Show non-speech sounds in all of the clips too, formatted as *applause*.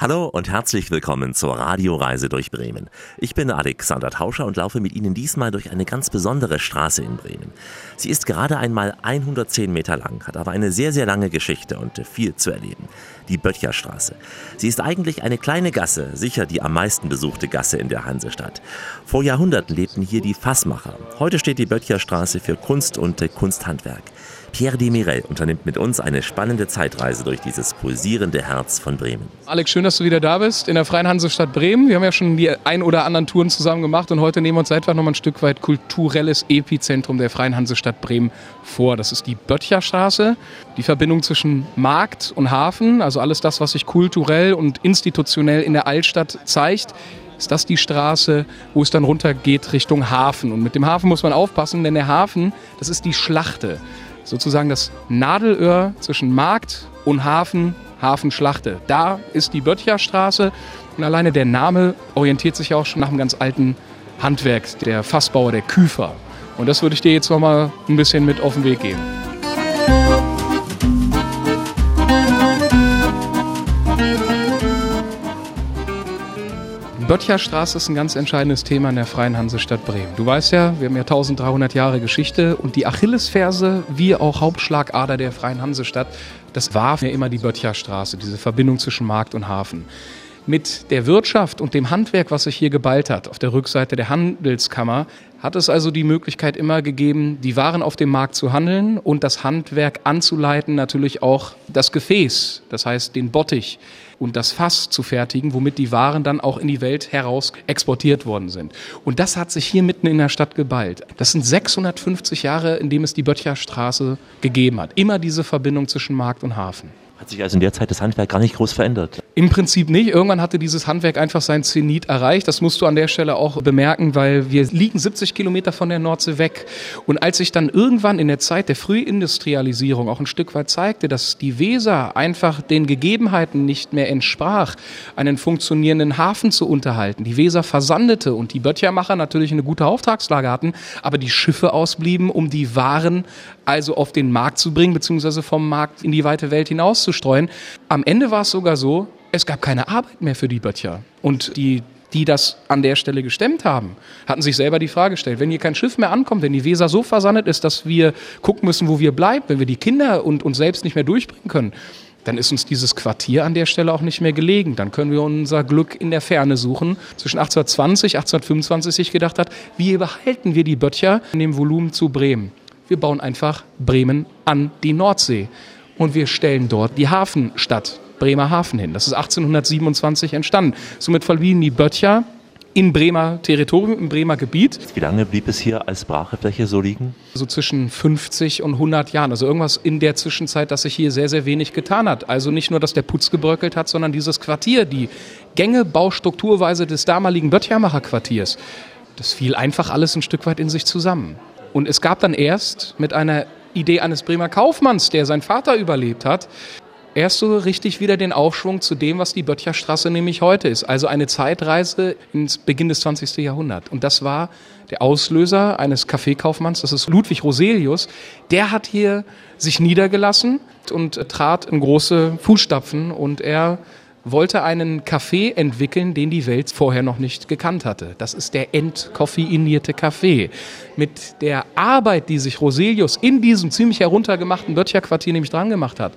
Hallo und herzlich willkommen zur Radioreise durch Bremen. Ich bin Alexander Tauscher und laufe mit Ihnen diesmal durch eine ganz besondere Straße in Bremen. Sie ist gerade einmal 110 Meter lang, hat aber eine sehr, sehr lange Geschichte und viel zu erleben. Die Böttcherstraße. Sie ist eigentlich eine kleine Gasse, sicher die am meisten besuchte Gasse in der Hansestadt. Vor Jahrhunderten lebten hier die Fassmacher. Heute steht die Böttcherstraße für Kunst und Kunsthandwerk. Pierre Demirel unternimmt mit uns eine spannende Zeitreise durch dieses pulsierende Herz von Bremen. Alex, schön, dass du wieder da bist in der Freien Hansestadt Bremen. Wir haben ja schon die ein oder anderen Touren zusammen gemacht und heute nehmen wir uns einfach noch mal ein Stück weit kulturelles Epizentrum der Freien Hansestadt Bremen vor. Das ist die Böttcherstraße, die Verbindung zwischen Markt und Hafen, also alles das, was sich kulturell und institutionell in der Altstadt zeigt ist das die Straße, wo es dann runtergeht Richtung Hafen. Und mit dem Hafen muss man aufpassen, denn der Hafen, das ist die Schlachte sozusagen das Nadelöhr zwischen Markt und Hafen, Hafenschlachte. Da ist die Böttcherstraße und alleine der Name orientiert sich auch schon nach einem ganz alten Handwerk, der Fassbauer, der Küfer. Und das würde ich dir jetzt noch mal ein bisschen mit auf den Weg geben. Böttcherstraße ist ein ganz entscheidendes Thema in der Freien Hansestadt Bremen. Du weißt ja, wir haben ja 1300 Jahre Geschichte und die Achillesferse, wie auch Hauptschlagader der Freien Hansestadt, das war ja immer die Böttcherstraße, diese Verbindung zwischen Markt und Hafen. Mit der Wirtschaft und dem Handwerk, was sich hier geballt hat, auf der Rückseite der Handelskammer, hat es also die Möglichkeit immer gegeben, die Waren auf dem Markt zu handeln und das Handwerk anzuleiten, natürlich auch das Gefäß, das heißt den Bottich und das Fass zu fertigen, womit die Waren dann auch in die Welt heraus exportiert worden sind. Und das hat sich hier mitten in der Stadt geballt. Das sind 650 Jahre, in dem es die Böttcherstraße gegeben hat. Immer diese Verbindung zwischen Markt und Hafen. Hat sich also in der Zeit das Handwerk gar nicht groß verändert? Im Prinzip nicht. Irgendwann hatte dieses Handwerk einfach sein Zenit erreicht. Das musst du an der Stelle auch bemerken, weil wir liegen 70 Kilometer von der Nordsee weg. Und als sich dann irgendwann in der Zeit der Frühindustrialisierung auch ein Stück weit zeigte, dass die Weser einfach den Gegebenheiten nicht mehr entsprach, einen funktionierenden Hafen zu unterhalten, die Weser versandete und die Böttchermacher natürlich eine gute Auftragslage hatten, aber die Schiffe ausblieben, um die Waren also auf den Markt zu bringen, beziehungsweise vom Markt in die weite Welt hinauszustreuen. Am Ende war es sogar so, es gab keine Arbeit mehr für die Böttcher. Und die die das an der Stelle gestemmt haben, hatten sich selber die Frage gestellt, wenn hier kein Schiff mehr ankommt, wenn die Weser so versandet ist, dass wir gucken müssen, wo wir bleiben, wenn wir die Kinder und uns selbst nicht mehr durchbringen können, dann ist uns dieses Quartier an der Stelle auch nicht mehr gelegen. Dann können wir unser Glück in der Ferne suchen. Zwischen 1820, 1825 sich gedacht hat, wie behalten wir die Böttcher in dem Volumen zu Bremen? Wir bauen einfach Bremen an die Nordsee. Und wir stellen dort die Hafenstadt Bremerhaven hin. Das ist 1827 entstanden. Somit verliehen die Böttcher in Bremer Territorium, im Bremer Gebiet. Wie lange blieb es hier als Brachefläche so liegen? So zwischen 50 und 100 Jahren. Also irgendwas in der Zwischenzeit, dass sich hier sehr, sehr wenig getan hat. Also nicht nur, dass der Putz gebröckelt hat, sondern dieses Quartier, die Gänge, Baustrukturweise des damaligen Böttchermacher Quartiers. Das fiel einfach alles ein Stück weit in sich zusammen. Und es gab dann erst mit einer Idee eines Bremer Kaufmanns, der seinen Vater überlebt hat, erst so richtig wieder den Aufschwung zu dem, was die Böttcherstraße nämlich heute ist. Also eine Zeitreise ins Beginn des 20. Jahrhunderts. Und das war der Auslöser eines Kaffeekaufmanns, das ist Ludwig Roselius. Der hat hier sich niedergelassen und trat in große Fußstapfen und er wollte einen Kaffee entwickeln, den die Welt vorher noch nicht gekannt hatte. Das ist der entkoffeinierte Kaffee. Mit der Arbeit, die sich Roselius in diesem ziemlich heruntergemachten Böttcherquartier nämlich dran gemacht hat,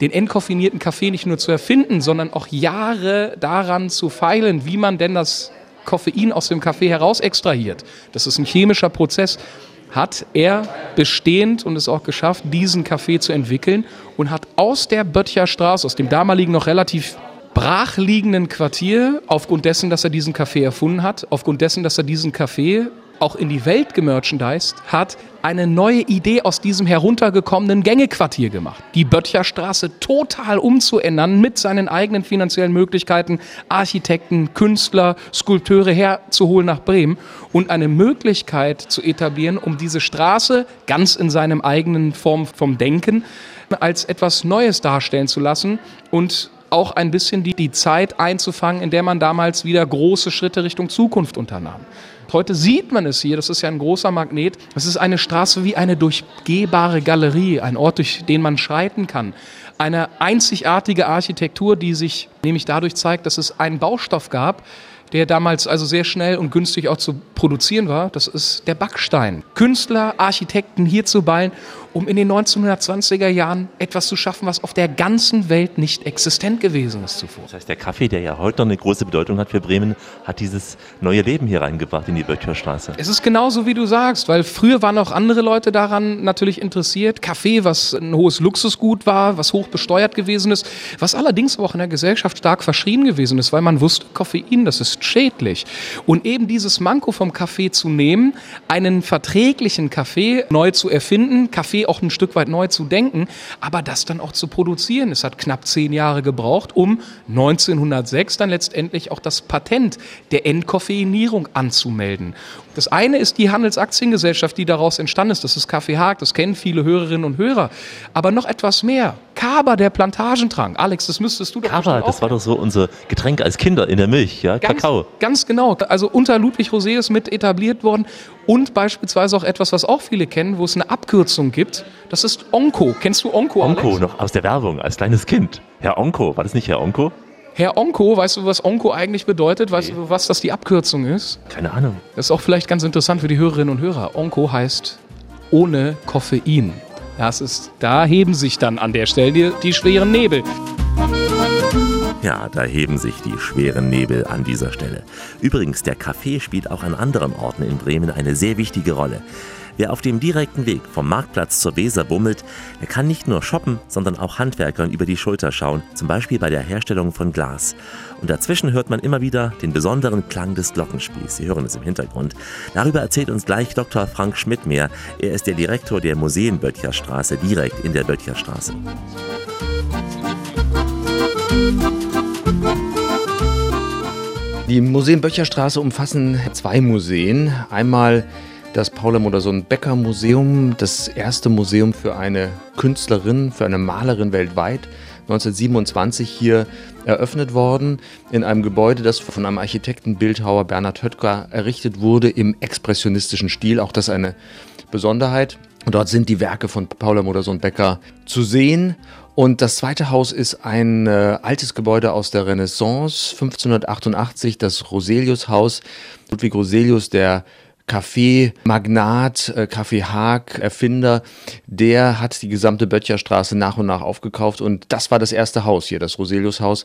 den entkoffinierten Kaffee nicht nur zu erfinden, sondern auch Jahre daran zu feilen, wie man denn das Koffein aus dem Kaffee heraus extrahiert. Das ist ein chemischer Prozess hat er bestehend und es auch geschafft, diesen Kaffee zu entwickeln und hat aus der Böttcherstraße, aus dem damaligen noch relativ brachliegenden Quartier, aufgrund dessen, dass er diesen Kaffee erfunden hat, aufgrund dessen, dass er diesen Kaffee auch in die Welt gemerchandised hat, eine neue Idee aus diesem heruntergekommenen Gängequartier gemacht. Die Böttcherstraße total umzuändern mit seinen eigenen finanziellen Möglichkeiten, Architekten, Künstler, Skulpteure herzuholen nach Bremen und eine Möglichkeit zu etablieren, um diese Straße ganz in seinem eigenen Form vom Denken als etwas Neues darstellen zu lassen und auch ein bisschen die, die Zeit einzufangen, in der man damals wieder große Schritte Richtung Zukunft unternahm. Heute sieht man es hier, das ist ja ein großer Magnet. Es ist eine Straße wie eine durchgehbare Galerie, ein Ort, durch den man schreiten kann. Eine einzigartige Architektur, die sich nämlich dadurch zeigt, dass es einen Baustoff gab, der damals also sehr schnell und günstig auch zu produzieren war. Das ist der Backstein. Künstler, Architekten hier zu ballen, um in den 1920er Jahren etwas zu schaffen, was auf der ganzen Welt nicht existent gewesen ist zuvor. Das heißt, der Kaffee, der ja heute noch eine große Bedeutung hat für Bremen, hat dieses neue Leben hier reingebracht in die Böttcherstraße. Es ist genauso, wie du sagst, weil früher waren auch andere Leute daran natürlich interessiert. Kaffee, was ein hohes Luxusgut war, was hoch besteuert gewesen ist, was allerdings auch in der Gesellschaft stark verschrien gewesen ist, weil man wusste, Koffein, das ist schädlich. Und eben dieses Manko vom Kaffee zu nehmen, einen verträglichen Kaffee neu zu erfinden, Kaffee auch ein Stück weit neu zu denken, aber das dann auch zu produzieren. Es hat knapp zehn Jahre gebraucht, um 1906 dann letztendlich auch das Patent der Entkoffeinierung anzumelden. Das eine ist die Handelsaktiengesellschaft, die daraus entstanden ist. Das ist Kaffee Haag, das kennen viele Hörerinnen und Hörer. Aber noch etwas mehr. Kaba, der Plantagentrank. Alex, das müsstest du doch Kaba, das war doch so unser Getränk als Kinder in der Milch, ja? Ganz, Kakao. Ganz genau. Also unter Ludwig Roseus mit etabliert worden. Und beispielsweise auch etwas, was auch viele kennen, wo es eine Abkürzung gibt. Das ist Onko. Kennst du Onko? Onko, Alex? noch aus der Werbung, als kleines Kind. Herr Onko, war das nicht Herr Onko? Herr Onko, weißt du, was Onko eigentlich bedeutet? Weißt du, was das die Abkürzung ist? Keine Ahnung. Das ist auch vielleicht ganz interessant für die Hörerinnen und Hörer. Onko heißt ohne Koffein. Das ist, da heben sich dann an der Stelle die, die schweren Nebel. Ja, da heben sich die schweren Nebel an dieser Stelle. Übrigens, der Kaffee spielt auch an anderen Orten in Bremen eine sehr wichtige Rolle. Wer auf dem direkten Weg vom Marktplatz zur Weser bummelt, der kann nicht nur shoppen, sondern auch Handwerkern über die Schulter schauen, zum Beispiel bei der Herstellung von Glas. Und dazwischen hört man immer wieder den besonderen Klang des Glockenspiels. Sie hören es im Hintergrund. Darüber erzählt uns gleich Dr. Frank Schmidt mehr. Er ist der Direktor der Museen Böttcherstraße, direkt in der Böttcherstraße. Die Museen Böttcherstraße umfassen zwei Museen. Einmal das Paula Modersohn Becker Museum, das erste Museum für eine Künstlerin, für eine Malerin weltweit. 1927 hier eröffnet worden, in einem Gebäude, das von einem Architekten, Bildhauer Bernhard Höttger errichtet wurde im expressionistischen Stil. Auch das eine Besonderheit. Und dort sind die Werke von Paula Modersohn Becker zu sehen. Und das zweite Haus ist ein äh, altes Gebäude aus der Renaissance, 1588, das Roselius-Haus. Ludwig Roselius, der Kaffee-Magnat, äh, Kaffee Haag, Erfinder, der hat die gesamte Böttcherstraße nach und nach aufgekauft und das war das erste Haus hier, das Roselius-Haus.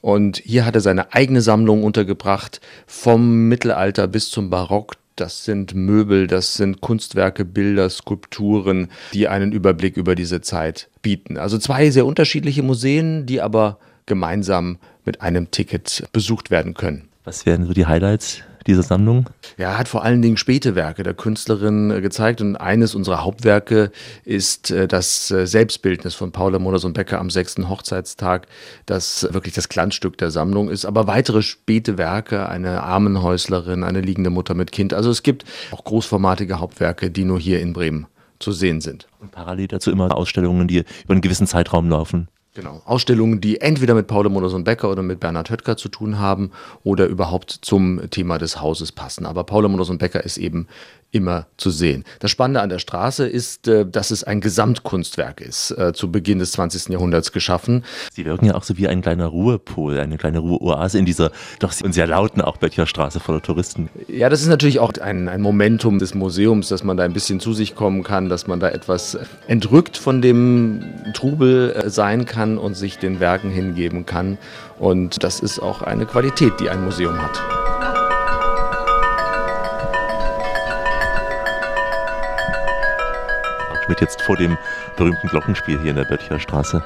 Und hier hat er seine eigene Sammlung untergebracht, vom Mittelalter bis zum Barock. Das sind Möbel, das sind Kunstwerke, Bilder, Skulpturen, die einen Überblick über diese Zeit bieten. Also zwei sehr unterschiedliche Museen, die aber gemeinsam mit einem Ticket besucht werden können. Was wären so die Highlights dieser Sammlung? Ja, er hat vor allen Dingen späte Werke der Künstlerin äh, gezeigt und eines unserer Hauptwerke ist äh, das äh, Selbstbildnis von Paula Modersohn Becker am sechsten Hochzeitstag, das wirklich das Glanzstück der Sammlung ist. Aber weitere späte Werke, eine Armenhäuslerin, eine liegende Mutter mit Kind. Also es gibt auch großformatige Hauptwerke, die nur hier in Bremen zu sehen sind. Und parallel dazu immer Ausstellungen, die über einen gewissen Zeitraum laufen. Genau. Ausstellungen, die entweder mit Paul Modersohn Becker oder mit Bernhard Höttger zu tun haben oder überhaupt zum Thema des Hauses passen. Aber Paul Modersohn Becker ist eben immer zu sehen. Das Spannende an der Straße ist, äh, dass es ein Gesamtkunstwerk ist, äh, zu Beginn des 20. Jahrhunderts geschaffen. Sie wirken ja auch so wie ein kleiner Ruhepol, eine kleine Ruheoase in dieser doch sehr lauten auch Böttcherstraße voller Touristen. Ja, das ist natürlich auch ein, ein Momentum des Museums, dass man da ein bisschen zu sich kommen kann, dass man da etwas entrückt von dem Trubel äh, sein kann und sich den Werken hingeben kann. Und das ist auch eine Qualität, die ein Museum hat. Schmidt jetzt vor dem berühmten Glockenspiel hier in der Böttcherstraße.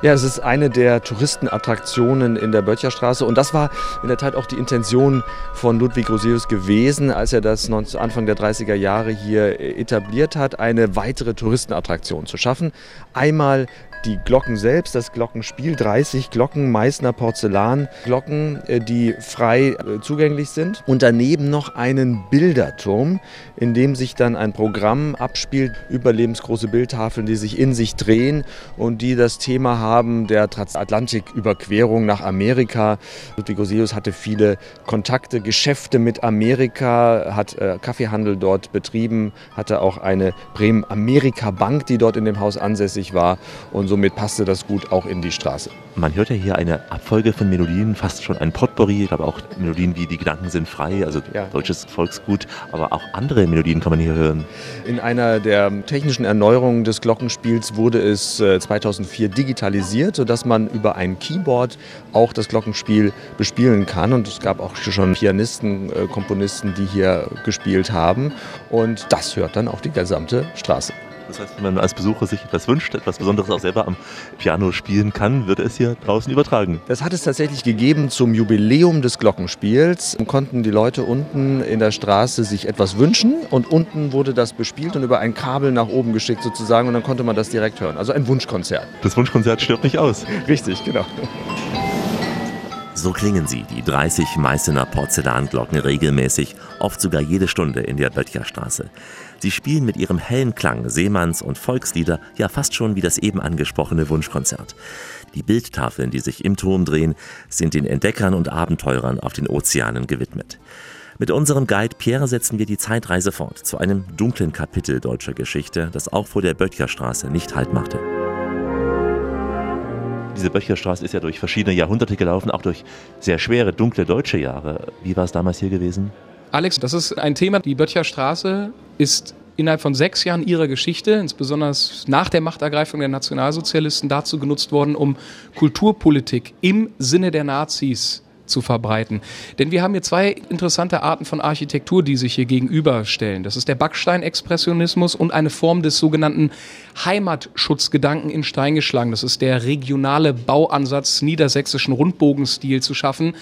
Ja, es ist eine der Touristenattraktionen in der Böttcherstraße und das war in der Tat auch die Intention von Ludwig Roselius gewesen, als er das Anfang der 30er Jahre hier etabliert hat, eine weitere Touristenattraktion zu schaffen. Einmal die Glocken selbst, das Glockenspiel, 30 Glocken, Meißner Porzellanglocken, äh, die frei äh, zugänglich sind. Und daneben noch einen Bilderturm, in dem sich dann ein Programm abspielt, überlebensgroße Bildtafeln, die sich in sich drehen und die das Thema haben der Transatlantiküberquerung nach Amerika. Ludwig Osius hatte viele Kontakte, Geschäfte mit Amerika, hat äh, Kaffeehandel dort betrieben, hatte auch eine Bremen-Amerika-Bank, die dort in dem Haus ansässig war und somit passte das gut auch in die Straße. Man hört ja hier eine Abfolge von Melodien, fast schon ein Potpourri, aber auch Melodien wie Die Gedanken sind frei, also ja. deutsches Volksgut, aber auch andere Melodien kann man hier hören. In einer der technischen Erneuerungen des Glockenspiels wurde es 2004 äh, digitalisiert, sodass man über ein Keyboard auch das Glockenspiel bespielen kann und es gab auch schon Pianisten, äh, Komponisten, die hier gespielt haben und das hört dann auch die gesamte Straße. Das heißt, wenn man als Besucher sich etwas wünscht, etwas Besonderes auch selber am Piano spielen kann, wird es hier draußen übertragen. Das hat es tatsächlich gegeben zum Jubiläum des Glockenspiels. Konnten die Leute unten in der Straße sich etwas wünschen und unten wurde das bespielt und über ein Kabel nach oben geschickt sozusagen und dann konnte man das direkt hören. Also ein Wunschkonzert. Das Wunschkonzert stirbt nicht aus. Richtig, genau. So klingen sie, die 30 Meißener Porzellanglocken regelmäßig, oft sogar jede Stunde in der Böttcherstraße. Sie spielen mit ihrem hellen Klang Seemanns- und Volkslieder ja fast schon wie das eben angesprochene Wunschkonzert. Die Bildtafeln, die sich im Turm drehen, sind den Entdeckern und Abenteurern auf den Ozeanen gewidmet. Mit unserem Guide Pierre setzen wir die Zeitreise fort zu einem dunklen Kapitel deutscher Geschichte, das auch vor der Böttcherstraße nicht Halt machte. Diese Böttcherstraße ist ja durch verschiedene Jahrhunderte gelaufen, auch durch sehr schwere, dunkle deutsche Jahre. Wie war es damals hier gewesen? Alex, das ist ein Thema. Die Böttcherstraße ist innerhalb von sechs Jahren ihrer Geschichte, insbesondere nach der Machtergreifung der Nationalsozialisten, dazu genutzt worden, um Kulturpolitik im Sinne der Nazis zu verbreiten. Denn wir haben hier zwei interessante Arten von Architektur, die sich hier gegenüberstellen. Das ist der Backsteinexpressionismus und eine Form des sogenannten Heimatschutzgedanken in Stein geschlagen. Das ist der regionale Bauansatz niedersächsischen Rundbogenstil zu schaffen,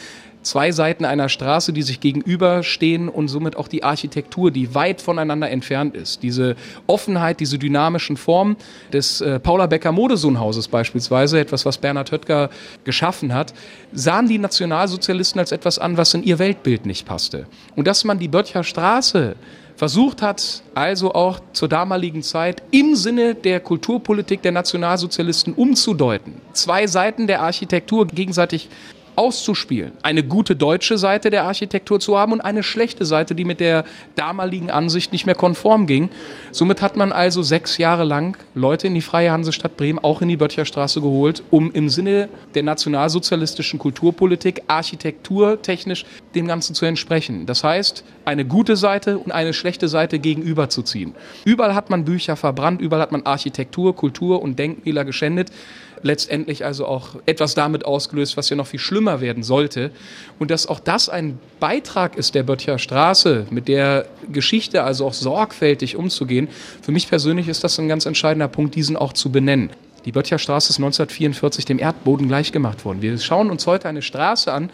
zwei Seiten einer Straße, die sich gegenüberstehen und somit auch die Architektur, die weit voneinander entfernt ist. Diese Offenheit, diese dynamischen Formen des äh, Paula Becker Modesohnhauses beispielsweise, etwas, was Bernhard Höttger geschaffen hat, sahen die Nationalsozialisten als etwas an, was in ihr Weltbild nicht passte. Und dass man die Böttcher Straße versucht hat, also auch zur damaligen Zeit im Sinne der Kulturpolitik der Nationalsozialisten umzudeuten. Zwei Seiten der Architektur gegenseitig auszuspielen. Eine gute deutsche Seite der Architektur zu haben und eine schlechte Seite, die mit der damaligen Ansicht nicht mehr konform ging. Somit hat man also sechs Jahre lang Leute in die Freie Hansestadt Bremen, auch in die Böttcherstraße geholt, um im Sinne der nationalsozialistischen Kulturpolitik architekturtechnisch dem Ganzen zu entsprechen. Das heißt, eine gute Seite und eine schlechte Seite gegenüberzuziehen. Überall hat man Bücher verbrannt, überall hat man Architektur, Kultur und Denkmäler geschändet letztendlich also auch etwas damit ausgelöst, was ja noch viel schlimmer werden sollte. Und dass auch das ein Beitrag ist der Böttcher Straße, mit der Geschichte also auch sorgfältig umzugehen. Für mich persönlich ist das ein ganz entscheidender Punkt, diesen auch zu benennen. Die Böttcher Straße ist 1944 dem Erdboden gleichgemacht worden. Wir schauen uns heute eine Straße an,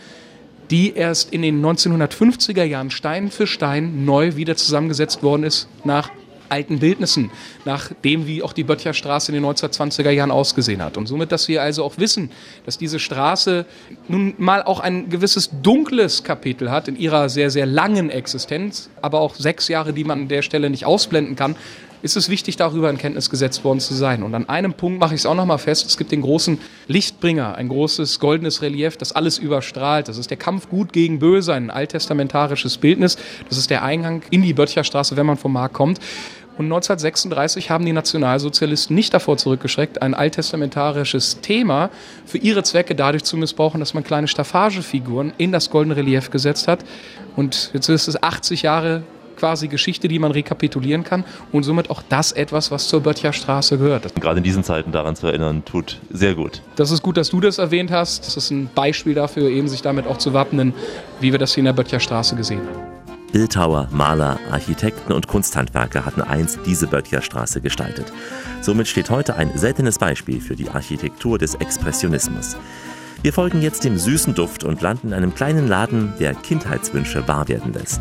die erst in den 1950er Jahren Stein für Stein neu wieder zusammengesetzt worden ist nach alten Bildnissen, nach dem, wie auch die Böttcherstraße in den 1920er Jahren ausgesehen hat. Und somit, dass wir also auch wissen, dass diese Straße nun mal auch ein gewisses dunkles Kapitel hat in ihrer sehr, sehr langen Existenz, aber auch sechs Jahre, die man an der Stelle nicht ausblenden kann, ist es wichtig, darüber in Kenntnis gesetzt worden zu sein. Und an einem Punkt mache ich es auch nochmal fest. Es gibt den großen Lichtbringer, ein großes goldenes Relief, das alles überstrahlt. Das ist der Kampf gut gegen böse, ein alttestamentarisches Bildnis. Das ist der Eingang in die Böttcherstraße, wenn man vom Markt kommt. Und 1936 haben die Nationalsozialisten nicht davor zurückgeschreckt, ein alttestamentarisches Thema für ihre Zwecke dadurch zu missbrauchen, dass man kleine Staffagefiguren in das goldene Relief gesetzt hat. Und jetzt ist es 80 Jahre quasi Geschichte, die man rekapitulieren kann und somit auch das etwas, was zur Böttcherstraße gehört. Gerade in diesen Zeiten daran zu erinnern, tut sehr gut. Das ist gut, dass du das erwähnt hast. Das ist ein Beispiel dafür, eben sich damit auch zu wappnen, wie wir das hier in der Böttcherstraße gesehen haben. Bildhauer, Maler, Architekten und Kunsthandwerker hatten einst diese Böttcherstraße gestaltet. Somit steht heute ein seltenes Beispiel für die Architektur des Expressionismus. Wir folgen jetzt dem süßen Duft und landen in einem kleinen Laden, der Kindheitswünsche wahr werden lässt.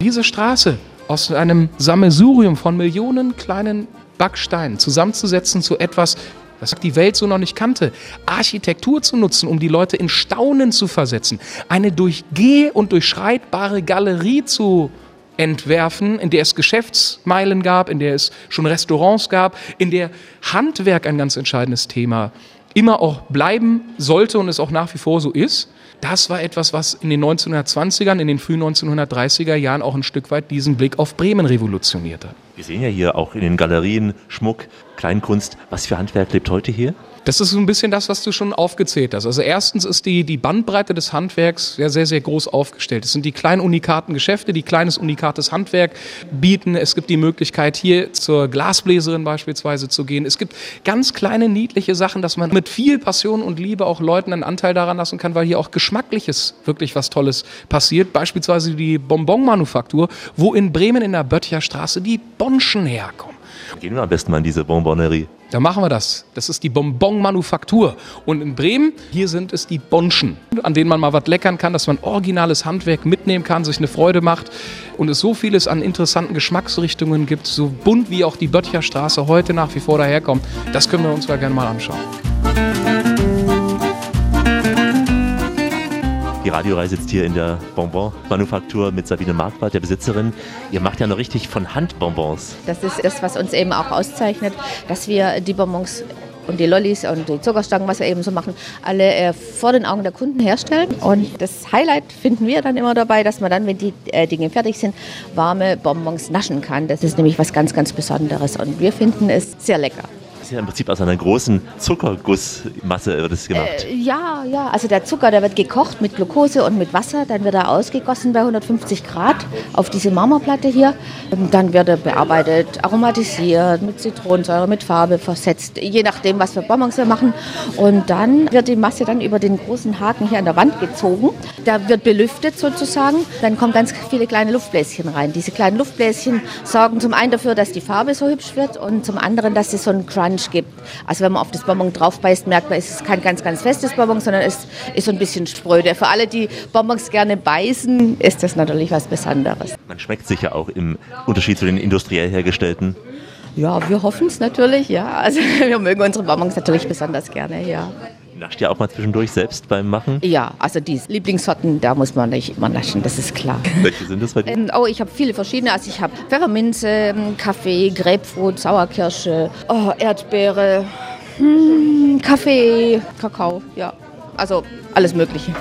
Diese Straße aus einem Sammelsurium von Millionen kleinen Backsteinen zusammenzusetzen zu etwas, was die Welt so noch nicht kannte. Architektur zu nutzen, um die Leute in Staunen zu versetzen. Eine durchgeh- und durchschreitbare Galerie zu entwerfen, in der es Geschäftsmeilen gab, in der es schon Restaurants gab, in der Handwerk ein ganz entscheidendes Thema immer auch bleiben sollte und es auch nach wie vor so ist. Das war etwas, was in den 1920ern, in den frühen 1930er Jahren auch ein Stück weit diesen Blick auf Bremen revolutionierte. Wir sehen ja hier auch in den Galerien Schmuck, Kleinkunst. Was für Handwerk lebt heute hier? Das ist so ein bisschen das, was du schon aufgezählt hast. Also erstens ist die, die Bandbreite des Handwerks ja sehr, sehr groß aufgestellt. Es sind die kleinen unikaten Geschäfte, die kleines unikates Handwerk bieten. Es gibt die Möglichkeit, hier zur Glasbläserin beispielsweise zu gehen. Es gibt ganz kleine, niedliche Sachen, dass man mit viel Passion und Liebe auch Leuten einen Anteil daran lassen kann, weil hier auch geschmackliches wirklich was Tolles passiert. Beispielsweise die Bonbon-Manufaktur, wo in Bremen in der Böttcher Straße die Bonschen herkommen. Gehen wir am besten mal in diese Bonbonnerie. Da machen wir das. Das ist die Bonbon-Manufaktur. Und in Bremen, hier sind es die Bonschen, an denen man mal was leckern kann, dass man originales Handwerk mitnehmen kann, sich eine Freude macht und es so vieles an interessanten Geschmacksrichtungen gibt, so bunt wie auch die Böttcher Straße heute nach wie vor daherkommt. Das können wir uns mal gerne mal anschauen. Die Radioreise sitzt hier in der Bonbon-Manufaktur mit Sabine Marquardt, der Besitzerin. Ihr macht ja noch richtig von Hand Bonbons. Das ist das, was uns eben auch auszeichnet, dass wir die Bonbons und die Lollis und die Zuckerstangen, was wir eben so machen, alle äh, vor den Augen der Kunden herstellen. Und das Highlight finden wir dann immer dabei, dass man dann, wenn die äh, Dinge fertig sind, warme Bonbons naschen kann. Das ist nämlich was ganz, ganz Besonderes und wir finden es sehr lecker. Ist ja im Prinzip aus einer großen Zuckergussmasse wird es gemacht. Äh, ja, ja. Also der Zucker, der wird gekocht mit Glucose und mit Wasser. Dann wird er ausgegossen bei 150 Grad auf diese Marmorplatte hier. Und dann wird er bearbeitet, aromatisiert, mit Zitronensäure, mit Farbe versetzt, je nachdem, was für Bonbons wir machen. Und dann wird die Masse dann über den großen Haken hier an der Wand gezogen. Der wird belüftet sozusagen. Dann kommen ganz viele kleine Luftbläschen rein. Diese kleinen Luftbläschen sorgen zum einen dafür, dass die Farbe so hübsch wird und zum anderen, dass es so einen Crunch gibt. Also wenn man auf das Bonbon drauf beißt, merkt man, es ist kein ganz, ganz festes Bonbon, sondern es ist so ein bisschen spröde. Für alle, die Bonbons gerne beißen, ist das natürlich was Besonderes. Man schmeckt sicher auch im Unterschied zu den industriell hergestellten. Ja, wir hoffen es natürlich, ja. Also *laughs* wir mögen unsere Bonbons natürlich besonders gerne, ja. Nascht ihr auch mal zwischendurch selbst beim Machen? Ja, also die Lieblingssorten, da muss man nicht immer naschen, das ist klar. Welche sind das bei dir? Ähm, oh, ich habe viele verschiedene. Also ich habe Pfefferminze, ähm, Kaffee, Grapefruit, Sauerkirsche, oh, Erdbeere, hm, Kaffee, Kakao, ja. Also alles Mögliche.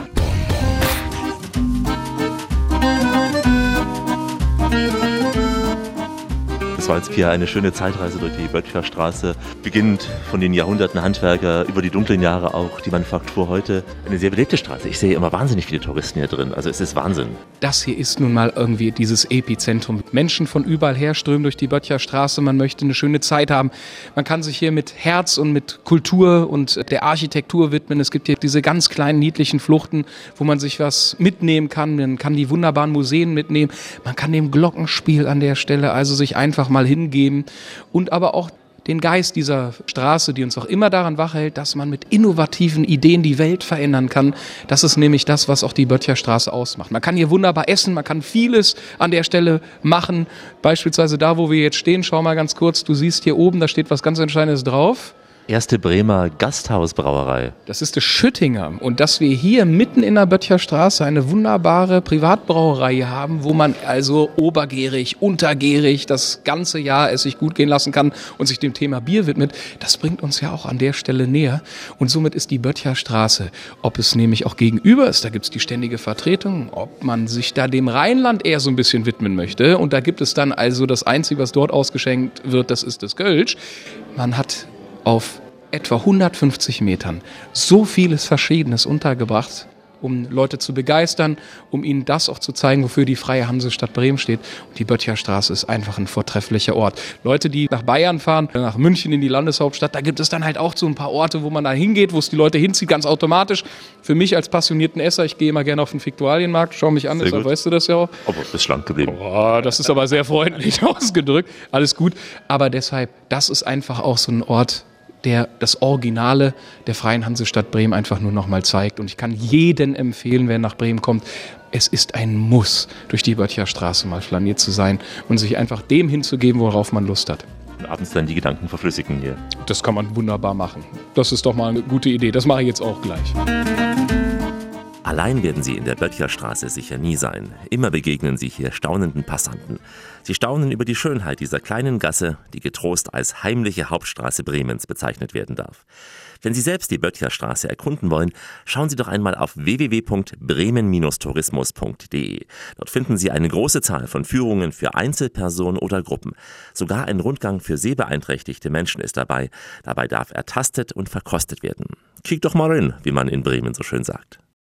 Das war jetzt hier eine schöne Zeitreise durch die Böttcher Straße. Beginnend von den Jahrhunderten Handwerker über die dunklen Jahre auch die Manufaktur heute. Eine sehr belebte Straße. Ich sehe immer wahnsinnig viele Touristen hier drin. Also es ist Wahnsinn. Das hier ist nun mal irgendwie dieses Epizentrum. Menschen von überall her strömen durch die Böttcher Straße. Man möchte eine schöne Zeit haben. Man kann sich hier mit Herz und mit Kultur und der Architektur widmen. Es gibt hier diese ganz kleinen niedlichen Fluchten, wo man sich was mitnehmen kann. Man kann die wunderbaren Museen mitnehmen. Man kann dem Glockenspiel an der Stelle also sich einfach mal hingeben und aber auch den Geist dieser Straße, die uns auch immer daran wachhält, dass man mit innovativen Ideen die Welt verändern kann. Das ist nämlich das, was auch die Böttcher Straße ausmacht. Man kann hier wunderbar essen, man kann vieles an der Stelle machen. Beispielsweise da, wo wir jetzt stehen, schau mal ganz kurz, du siehst hier oben, da steht was ganz Entscheidendes drauf. Erste Bremer Gasthausbrauerei. Das ist der Schüttinger. Und dass wir hier mitten in der Böttcher Straße eine wunderbare Privatbrauerei haben, wo man also obergärig, untergärig das ganze Jahr es sich gut gehen lassen kann und sich dem Thema Bier widmet, das bringt uns ja auch an der Stelle näher. Und somit ist die Böttcher Straße, ob es nämlich auch gegenüber ist, da gibt es die ständige Vertretung, ob man sich da dem Rheinland eher so ein bisschen widmen möchte. Und da gibt es dann also das Einzige, was dort ausgeschenkt wird, das ist das Kölsch. Man hat auf etwa 150 Metern so vieles Verschiedenes untergebracht, um Leute zu begeistern, um ihnen das auch zu zeigen, wofür die Freie Hansestadt Bremen steht. Und die Böttcher Straße ist einfach ein vortrefflicher Ort. Leute, die nach Bayern fahren, nach München in die Landeshauptstadt, da gibt es dann halt auch so ein paar Orte, wo man da hingeht, wo es die Leute hinzieht, ganz automatisch. Für mich als passionierten Esser, ich gehe immer gerne auf den Viktualienmarkt, schau mich an, Sehr deshalb gut. weißt du das ja auch. Aber bist schlank geblieben. Boah, das ist aber sehr freundlich *laughs* ausgedrückt. Alles gut. Aber deshalb, das ist einfach auch so ein Ort, der das Originale der Freien Hansestadt Bremen einfach nur nochmal zeigt. Und ich kann jeden empfehlen, wer nach Bremen kommt, es ist ein Muss, durch die Böttcher Straße mal flaniert zu sein und sich einfach dem hinzugeben, worauf man Lust hat. Und abends dann die Gedanken verflüssigen hier. Das kann man wunderbar machen. Das ist doch mal eine gute Idee. Das mache ich jetzt auch gleich. Allein werden Sie in der Böttcherstraße sicher nie sein. Immer begegnen Sie hier staunenden Passanten. Sie staunen über die Schönheit dieser kleinen Gasse, die getrost als heimliche Hauptstraße Bremens bezeichnet werden darf. Wenn Sie selbst die Böttcherstraße erkunden wollen, schauen Sie doch einmal auf www.bremen-tourismus.de. Dort finden Sie eine große Zahl von Führungen für Einzelpersonen oder Gruppen. Sogar ein Rundgang für sehbeeinträchtigte Menschen ist dabei. Dabei darf ertastet und verkostet werden. Kiek doch mal rein, wie man in Bremen so schön sagt.